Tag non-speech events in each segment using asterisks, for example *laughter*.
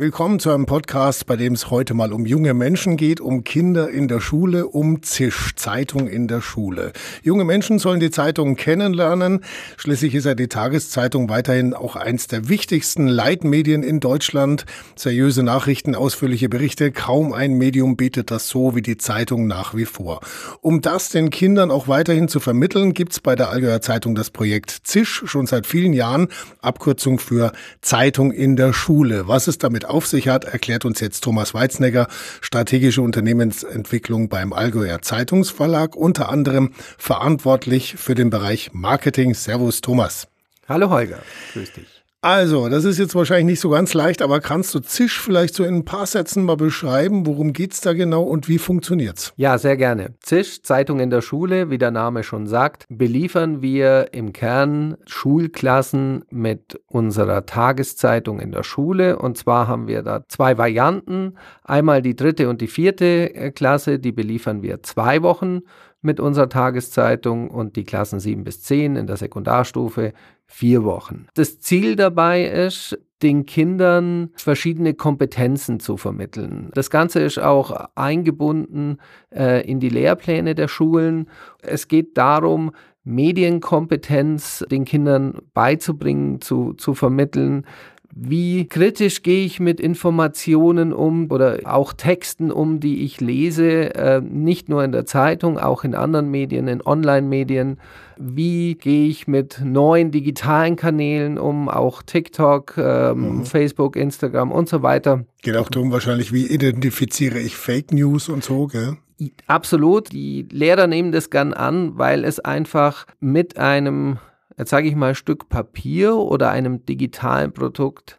Willkommen zu einem Podcast, bei dem es heute mal um junge Menschen geht, um Kinder in der Schule, um Zisch, Zeitung in der Schule. Junge Menschen sollen die Zeitung kennenlernen. Schließlich ist ja die Tageszeitung weiterhin auch eins der wichtigsten Leitmedien in Deutschland. Seriöse Nachrichten, ausführliche Berichte, kaum ein Medium bietet das so wie die Zeitung nach wie vor. Um das den Kindern auch weiterhin zu vermitteln, gibt's bei der Allgäuer Zeitung das Projekt Zisch schon seit vielen Jahren, Abkürzung für Zeitung in der Schule. Was ist damit auf sich hat, erklärt uns jetzt Thomas Weiznegger, strategische Unternehmensentwicklung beim Allgäuer Zeitungsverlag, unter anderem verantwortlich für den Bereich Marketing. Servus Thomas. Hallo Holger, grüß dich. Also, das ist jetzt wahrscheinlich nicht so ganz leicht, aber kannst du Zisch vielleicht so in ein paar Sätzen mal beschreiben? Worum geht's da genau und wie funktioniert's? Ja, sehr gerne. Zisch, Zeitung in der Schule, wie der Name schon sagt, beliefern wir im Kern Schulklassen mit unserer Tageszeitung in der Schule. Und zwar haben wir da zwei Varianten. Einmal die dritte und die vierte äh, Klasse, die beliefern wir zwei Wochen mit unserer Tageszeitung und die Klassen 7 bis 10 in der Sekundarstufe vier Wochen. Das Ziel dabei ist, den Kindern verschiedene Kompetenzen zu vermitteln. Das Ganze ist auch eingebunden äh, in die Lehrpläne der Schulen. Es geht darum, Medienkompetenz den Kindern beizubringen, zu, zu vermitteln, wie kritisch gehe ich mit Informationen um oder auch Texten um, die ich lese, äh, nicht nur in der Zeitung, auch in anderen Medien, in Online-Medien. Wie gehe ich mit neuen digitalen Kanälen um, auch TikTok, ähm, mhm. Facebook, Instagram und so weiter. Geht auch darum wahrscheinlich, wie identifiziere ich Fake News und so, gell? Absolut. Die Lehrer nehmen das gern an, weil es einfach mit einem jetzt sage ich mal, Stück Papier oder einem digitalen Produkt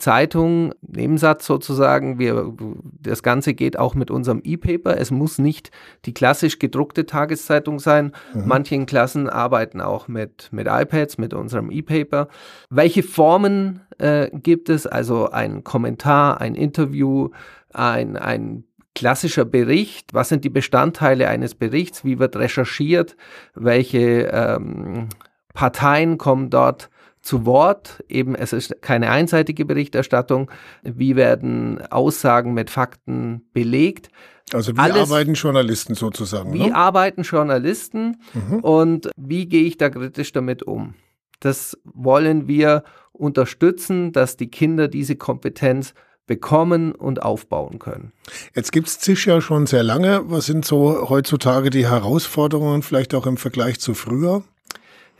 Zeitung, Nebensatz sozusagen, wir, das Ganze geht auch mit unserem E-Paper. Es muss nicht die klassisch gedruckte Tageszeitung sein. Mhm. Manchen Klassen arbeiten auch mit, mit iPads, mit unserem E-Paper. Welche Formen äh, gibt es? Also ein Kommentar, ein Interview, ein, ein klassischer Bericht. Was sind die Bestandteile eines Berichts? Wie wird recherchiert? Welche ähm, Parteien kommen dort zu Wort. Eben, es ist keine einseitige Berichterstattung. Wie werden Aussagen mit Fakten belegt? Also wie Alles, arbeiten Journalisten sozusagen? Wie ne? arbeiten Journalisten mhm. und wie gehe ich da kritisch damit um? Das wollen wir unterstützen, dass die Kinder diese Kompetenz bekommen und aufbauen können. Jetzt gibt es Zisch ja schon sehr lange. Was sind so heutzutage die Herausforderungen, vielleicht auch im Vergleich zu früher?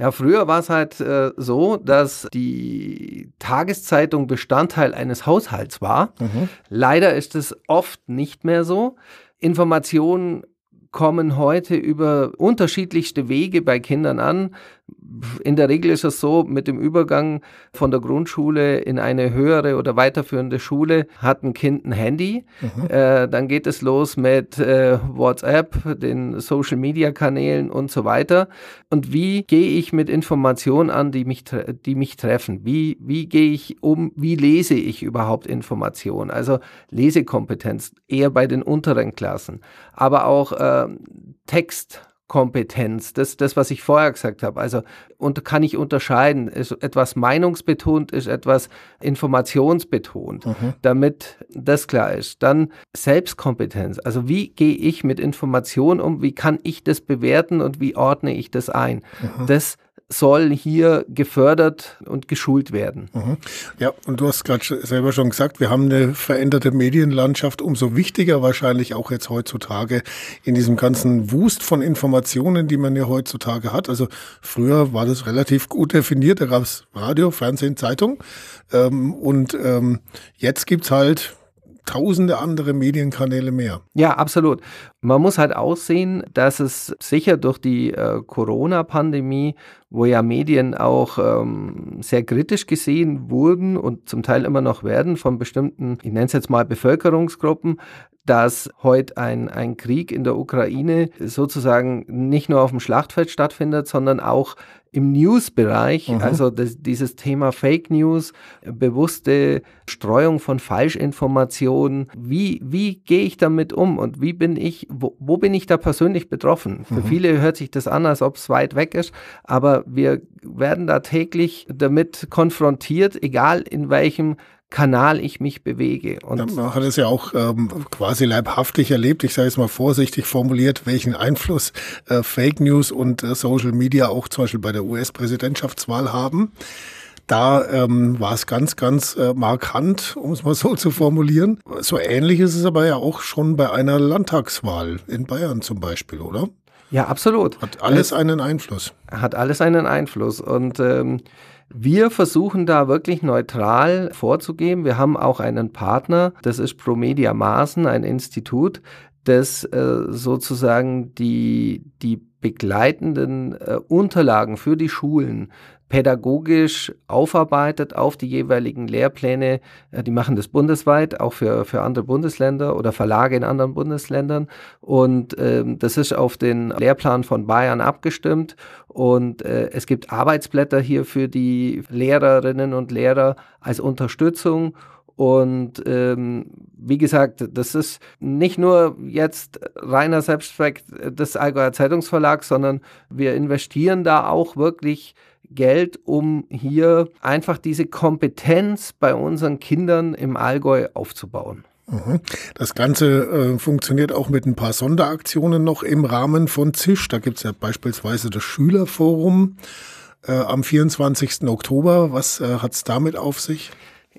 Ja, früher war es halt äh, so, dass die Tageszeitung Bestandteil eines Haushalts war. Mhm. Leider ist es oft nicht mehr so. Informationen kommen heute über unterschiedlichste Wege bei Kindern an. In der Regel ist es so, mit dem Übergang von der Grundschule in eine höhere oder weiterführende Schule hat ein Kind ein Handy. Mhm. Äh, dann geht es los mit äh, WhatsApp, den Social-Media-Kanälen und so weiter. Und wie gehe ich mit Informationen an, die mich, die mich treffen? Wie, wie gehe ich um, wie lese ich überhaupt Informationen? Also Lesekompetenz eher bei den unteren Klassen, aber auch äh, Text. Kompetenz, das, das, was ich vorher gesagt habe. Also und kann ich unterscheiden, ist etwas meinungsbetont, ist etwas informationsbetont, mhm. damit das klar ist. Dann Selbstkompetenz, also wie gehe ich mit Informationen um, wie kann ich das bewerten und wie ordne ich das ein? Mhm. Das soll hier gefördert und geschult werden. Mhm. Ja, und du hast gerade selber schon gesagt, wir haben eine veränderte Medienlandschaft, umso wichtiger wahrscheinlich auch jetzt heutzutage in diesem ganzen Wust von Informationen, die man ja heutzutage hat. Also früher war das relativ gut definiert, da gab es Radio, Fernsehen, Zeitung ähm, und ähm, jetzt gibt's halt tausende andere Medienkanäle mehr. Ja, absolut. Man muss halt aussehen, dass es sicher durch die äh, Corona-Pandemie, wo ja Medien auch ähm, sehr kritisch gesehen wurden und zum Teil immer noch werden von bestimmten, ich nenne es jetzt mal Bevölkerungsgruppen, dass heute ein, ein Krieg in der Ukraine sozusagen nicht nur auf dem Schlachtfeld stattfindet, sondern auch im News-Bereich, mhm. also das, dieses Thema Fake News, bewusste Streuung von Falschinformationen, wie, wie gehe ich damit um und wie bin ich, wo, wo bin ich da persönlich betroffen? Für mhm. viele hört sich das an, als ob es weit weg ist, aber wir werden da täglich damit konfrontiert, egal in welchem Kanal ich mich bewege. Und man hat es ja auch ähm, quasi leibhaftig erlebt, ich sage es mal vorsichtig formuliert, welchen Einfluss äh, Fake News und äh, Social Media auch zum Beispiel bei der US-Präsidentschaftswahl haben. Da ähm, war es ganz, ganz äh, markant, um es mal so zu formulieren. So ähnlich ist es aber ja auch schon bei einer Landtagswahl in Bayern zum Beispiel, oder? Ja, absolut. Hat alles einen Einfluss. Hat alles einen Einfluss. Und ähm, wir versuchen da wirklich neutral vorzugehen. Wir haben auch einen Partner, das ist Promedia Maaßen, ein Institut, das äh, sozusagen die, die begleitenden äh, Unterlagen für die Schulen pädagogisch aufarbeitet auf die jeweiligen Lehrpläne. Äh, die machen das bundesweit, auch für, für andere Bundesländer oder Verlage in anderen Bundesländern. Und ähm, das ist auf den Lehrplan von Bayern abgestimmt. Und äh, es gibt Arbeitsblätter hier für die Lehrerinnen und Lehrer als Unterstützung. Und ähm, wie gesagt, das ist nicht nur jetzt reiner Selbstzweck des Allgäuer Zeitungsverlags, sondern wir investieren da auch wirklich Geld, um hier einfach diese Kompetenz bei unseren Kindern im Allgäu aufzubauen. Mhm. Das Ganze äh, funktioniert auch mit ein paar Sonderaktionen noch im Rahmen von ZISH. Da gibt es ja beispielsweise das Schülerforum äh, am 24. Oktober. Was äh, hat es damit auf sich?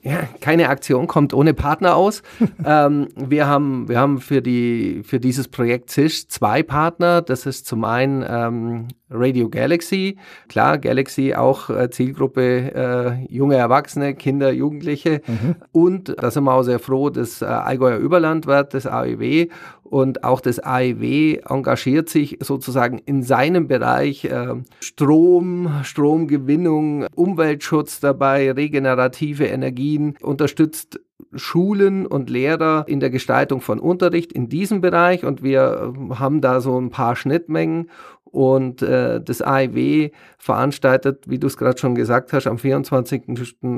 Ja, keine Aktion kommt ohne Partner aus. *laughs* ähm, wir, haben, wir haben für, die, für dieses Projekt ZISH zwei Partner. Das ist zum einen ähm, Radio Galaxy. Klar, Galaxy auch äh, Zielgruppe äh, junge Erwachsene, Kinder, Jugendliche. Mhm. Und da sind wir auch sehr froh, das äh, Allgäuer Überland wird, das AEW. Und auch das AEW engagiert sich sozusagen in seinem Bereich äh, Strom, Stromgewinnung, Umweltschutz dabei, regenerative Energien, unterstützt Schulen und Lehrer in der Gestaltung von Unterricht in diesem Bereich und wir äh, haben da so ein paar Schnittmengen und äh, das AIW veranstaltet, wie du es gerade schon gesagt hast, am 24.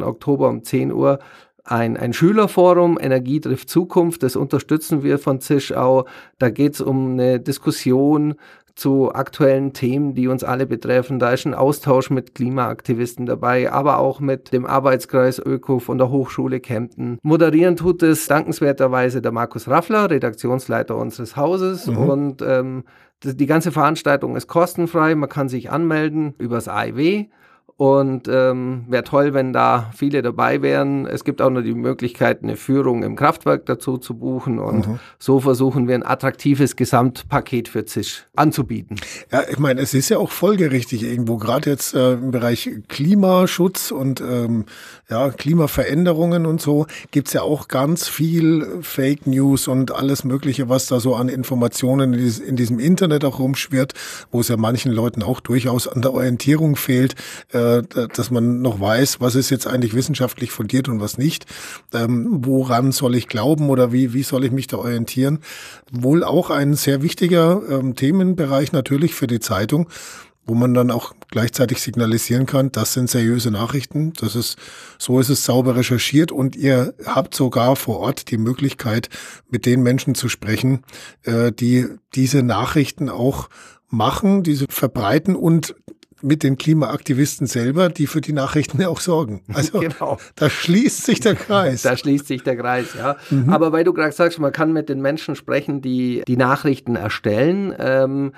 Oktober um 10 Uhr ein, ein Schülerforum, Energie trifft Zukunft, das unterstützen wir von Zisch auch. Da geht es um eine Diskussion zu aktuellen Themen, die uns alle betreffen. Da ist ein Austausch mit Klimaaktivisten dabei, aber auch mit dem Arbeitskreis Öko von der Hochschule Kempten. Moderieren tut es dankenswerterweise der Markus Raffler, Redaktionsleiter unseres Hauses. Mhm. Und ähm, die ganze Veranstaltung ist kostenfrei. Man kann sich anmelden übers AIW. Und ähm, wäre toll, wenn da viele dabei wären. Es gibt auch noch die Möglichkeit, eine Führung im Kraftwerk dazu zu buchen. Und mhm. so versuchen wir ein attraktives Gesamtpaket für Zisch anzubieten. Ja, ich meine, es ist ja auch folgerichtig irgendwo, gerade jetzt äh, im Bereich Klimaschutz und ähm, ja, Klimaveränderungen und so, gibt's ja auch ganz viel Fake News und alles Mögliche, was da so an Informationen in, diesem Internet auch rumschwirrt, wo es ja manchen Leuten auch durchaus an der Orientierung fehlt. Äh, dass man noch weiß, was ist jetzt eigentlich wissenschaftlich fundiert und was nicht. Ähm, woran soll ich glauben oder wie, wie soll ich mich da orientieren? Wohl auch ein sehr wichtiger ähm, Themenbereich natürlich für die Zeitung wo man dann auch gleichzeitig signalisieren kann, das sind seriöse Nachrichten, das ist, so ist es sauber recherchiert und ihr habt sogar vor Ort die Möglichkeit, mit den Menschen zu sprechen, äh, die diese Nachrichten auch machen, diese verbreiten und mit den Klimaaktivisten selber, die für die Nachrichten auch sorgen. Also *laughs* genau. da schließt sich der Kreis. Da schließt sich der Kreis, ja. Mhm. Aber weil du gerade sagst, man kann mit den Menschen sprechen, die die Nachrichten erstellen. Ähm,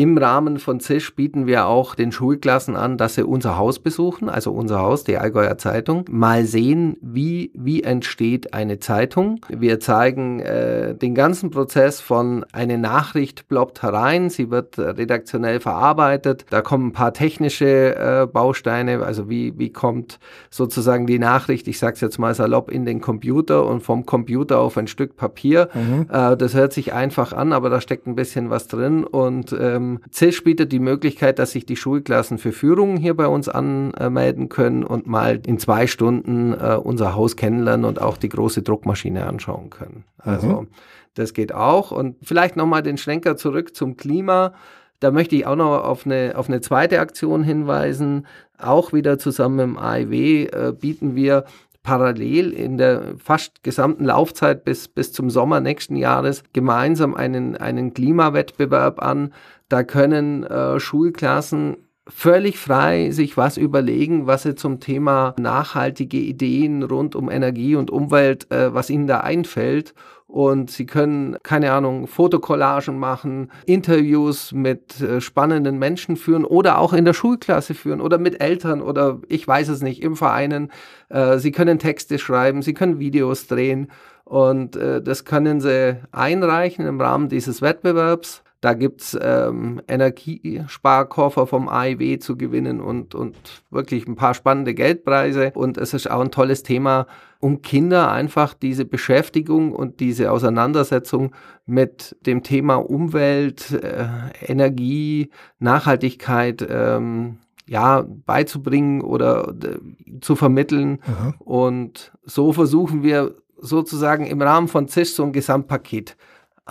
im Rahmen von ZISH bieten wir auch den Schulklassen an, dass sie unser Haus besuchen, also unser Haus, die Allgäuer Zeitung, mal sehen, wie, wie entsteht eine Zeitung. Wir zeigen äh, den ganzen Prozess von eine Nachricht ploppt herein, sie wird redaktionell verarbeitet, da kommen ein paar technische äh, Bausteine, also wie, wie kommt sozusagen die Nachricht, ich sage es jetzt mal salopp, in den Computer und vom Computer auf ein Stück Papier. Mhm. Äh, das hört sich einfach an, aber da steckt ein bisschen was drin und ähm, ähm, CISH bietet die Möglichkeit, dass sich die Schulklassen für Führungen hier bei uns anmelden können und mal in zwei Stunden äh, unser Haus kennenlernen und auch die große Druckmaschine anschauen können. Also mhm. das geht auch. Und vielleicht nochmal den Schlenker zurück zum Klima. Da möchte ich auch noch auf eine, auf eine zweite Aktion hinweisen. Auch wieder zusammen mit dem AIW äh, bieten wir parallel in der fast gesamten Laufzeit bis, bis zum Sommer nächsten Jahres gemeinsam einen, einen Klimawettbewerb an. Da können äh, Schulklassen völlig frei sich was überlegen, was sie zum Thema nachhaltige Ideen rund um Energie und Umwelt, äh, was ihnen da einfällt. Und sie können, keine Ahnung, Fotokollagen machen, Interviews mit äh, spannenden Menschen führen oder auch in der Schulklasse führen oder mit Eltern oder ich weiß es nicht, im Vereinen. Äh, sie können Texte schreiben, sie können Videos drehen und äh, das können sie einreichen im Rahmen dieses Wettbewerbs. Da gibt's ähm, Energiesparkoffer vom AIW zu gewinnen und, und wirklich ein paar spannende Geldpreise. Und es ist auch ein tolles Thema, um Kinder einfach diese Beschäftigung und diese Auseinandersetzung mit dem Thema Umwelt, äh, Energie, Nachhaltigkeit ähm, ja, beizubringen oder äh, zu vermitteln. Aha. Und so versuchen wir sozusagen im Rahmen von CIS so ein Gesamtpaket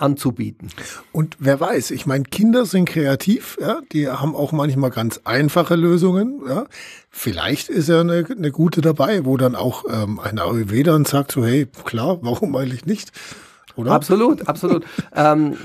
anzubieten. Und wer weiß, ich meine, Kinder sind kreativ, ja, die haben auch manchmal ganz einfache Lösungen. Ja. Vielleicht ist ja eine, eine gute dabei, wo dann auch ähm, ein AOW dann sagt so, hey, klar, warum eigentlich nicht? Oder? Absolut, absolut. *laughs* ähm,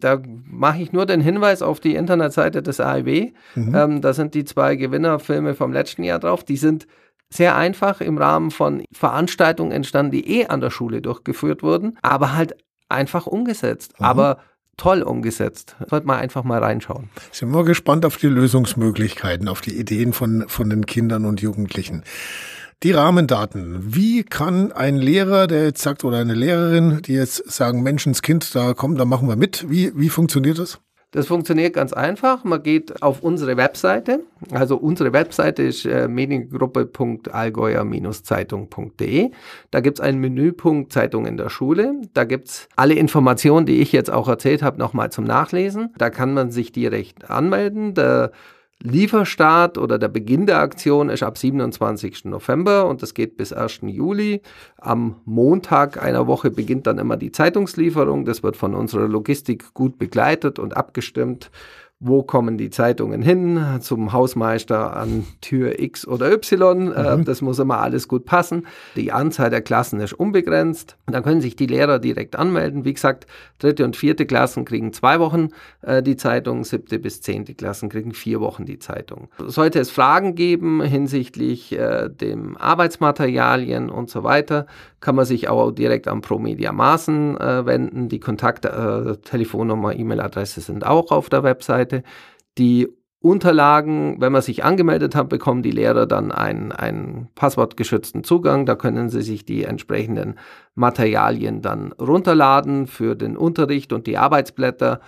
da mache ich nur den Hinweis auf die Internetseite des AIW. Mhm. Ähm, da sind die zwei Gewinnerfilme vom letzten Jahr drauf. Die sind sehr einfach im Rahmen von Veranstaltungen entstanden, die eh an der Schule durchgeführt wurden, aber halt einfach umgesetzt. Mhm. Aber toll umgesetzt. Sollte man einfach mal reinschauen. Sind wir gespannt auf die Lösungsmöglichkeiten, auf die Ideen von, von den Kindern und Jugendlichen. Die Rahmendaten. Wie kann ein Lehrer, der jetzt sagt, oder eine Lehrerin, die jetzt sagen, Menschenskind, da kommen, da machen wir mit. Wie, wie funktioniert das? Das funktioniert ganz einfach. Man geht auf unsere Webseite. Also unsere Webseite ist äh, mediengruppe.allgäuer-zeitung.de. Da gibt es einen Menüpunkt Zeitung in der Schule. Da gibt es alle Informationen, die ich jetzt auch erzählt habe, nochmal zum Nachlesen. Da kann man sich direkt anmelden. Der Lieferstart oder der Beginn der Aktion ist ab 27. November und das geht bis 1. Juli. Am Montag einer Woche beginnt dann immer die Zeitungslieferung. Das wird von unserer Logistik gut begleitet und abgestimmt wo kommen die Zeitungen hin, zum Hausmeister an Tür X oder Y. Äh, mhm. das muss immer alles gut passen. Die Anzahl der Klassen ist unbegrenzt. Dann können sich die Lehrer direkt anmelden. Wie gesagt, dritte und vierte Klassen kriegen zwei Wochen äh, die Zeitung, siebte bis zehnte Klassen kriegen vier Wochen die Zeitung. Sollte es Fragen geben hinsichtlich äh, dem Arbeitsmaterialien und so weiter, kann man sich auch direkt an ProMedia Maßen äh, wenden. Die Kontakte, äh, Telefonnummer, E-Mail-Adresse sind auch auf der Webseite. Die Unterlagen, wenn man sich angemeldet hat, bekommen die Lehrer dann einen, einen passwortgeschützten Zugang. Da können sie sich die entsprechenden Materialien dann runterladen für den Unterricht und die Arbeitsblätter.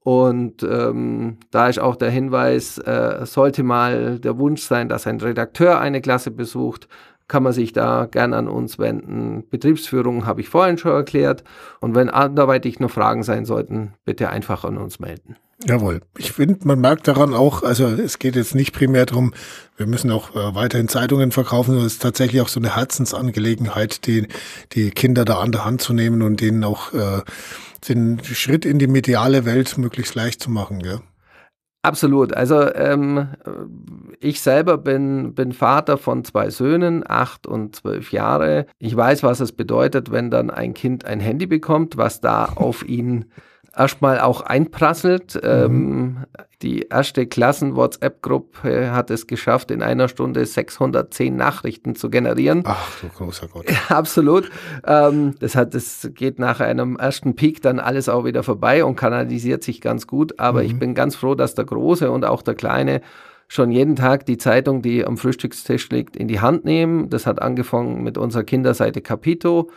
Und ähm, da ist auch der Hinweis, äh, sollte mal der Wunsch sein, dass ein Redakteur eine Klasse besucht, kann man sich da gern an uns wenden. Betriebsführung habe ich vorhin schon erklärt. Und wenn anderweitig noch Fragen sein sollten, bitte einfach an uns melden. Jawohl. Ich finde, man merkt daran auch, also es geht jetzt nicht primär darum, wir müssen auch äh, weiterhin Zeitungen verkaufen, sondern es ist tatsächlich auch so eine Herzensangelegenheit, die, die Kinder da an der Hand zu nehmen und denen auch äh, den Schritt in die mediale Welt möglichst leicht zu machen. Ja. Absolut. Also ähm, ich selber bin, bin Vater von zwei Söhnen, acht und zwölf Jahre. Ich weiß, was es bedeutet, wenn dann ein Kind ein Handy bekommt, was da auf ihn erstmal auch einprasselt. Mhm. Ähm, die erste Klassen-WhatsApp-Gruppe hat es geschafft, in einer Stunde 610 Nachrichten zu generieren. Ach, du großer Gott. *laughs* absolut. Ähm, das, hat, das geht nach einem ersten Peak dann alles auch wieder vorbei und kanalisiert sich ganz gut. Aber mhm. ich bin ganz froh, dass der Große und auch der Kleine schon jeden Tag die Zeitung, die am Frühstückstisch liegt, in die Hand nehmen. Das hat angefangen mit unserer Kinderseite Capito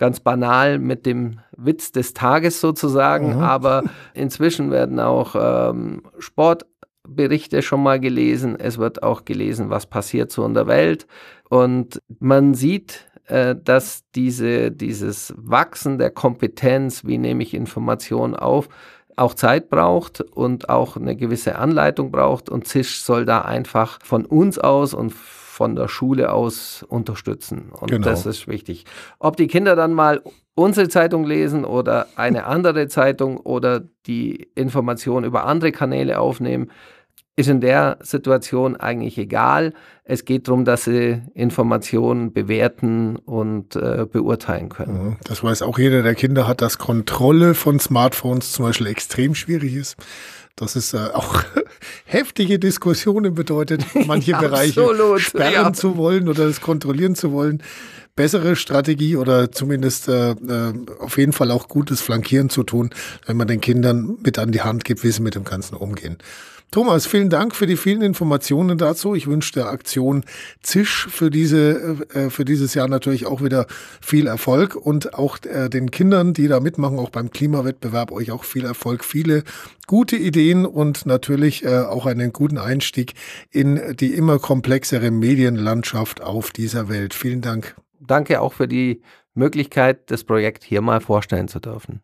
ganz banal mit dem Witz des Tages sozusagen, mhm. aber inzwischen werden auch ähm, Sportberichte schon mal gelesen. Es wird auch gelesen, was passiert so in der Welt. Und man sieht, äh, dass diese, dieses Wachsen der Kompetenz, wie nehme ich Informationen auf, auch Zeit braucht und auch eine gewisse Anleitung braucht. Und Zisch soll da einfach von uns aus und von der Schule aus unterstützen. Und genau. das ist wichtig. Ob die Kinder dann mal unsere Zeitung lesen oder eine andere Zeitung oder die Information über andere Kanäle aufnehmen, ist in der Situation eigentlich egal. Es geht darum, dass sie Informationen bewerten und äh, beurteilen können. Das weiß auch jeder, der Kinder hat, dass Kontrolle von Smartphones zum Beispiel extrem schwierig ist. Das ist äh, auch *laughs* heftige Diskussionen bedeutet, *laughs* manche Bereiche absolut, sperren ja. zu wollen oder es kontrollieren zu wollen. Bessere Strategie oder zumindest äh, äh, auf jeden Fall auch gutes Flankieren zu tun, wenn man den Kindern mit an die Hand gibt, wie sie mit dem Ganzen umgehen. Thomas, vielen Dank für die vielen Informationen dazu. Ich wünsche der Aktion Zisch für diese äh, für dieses Jahr natürlich auch wieder viel Erfolg und auch äh, den Kindern, die da mitmachen, auch beim Klimawettbewerb euch auch viel Erfolg, viele gute Ideen und natürlich äh, auch einen guten Einstieg in die immer komplexere Medienlandschaft auf dieser Welt. Vielen Dank. Danke auch für die Möglichkeit, das Projekt hier mal vorstellen zu dürfen.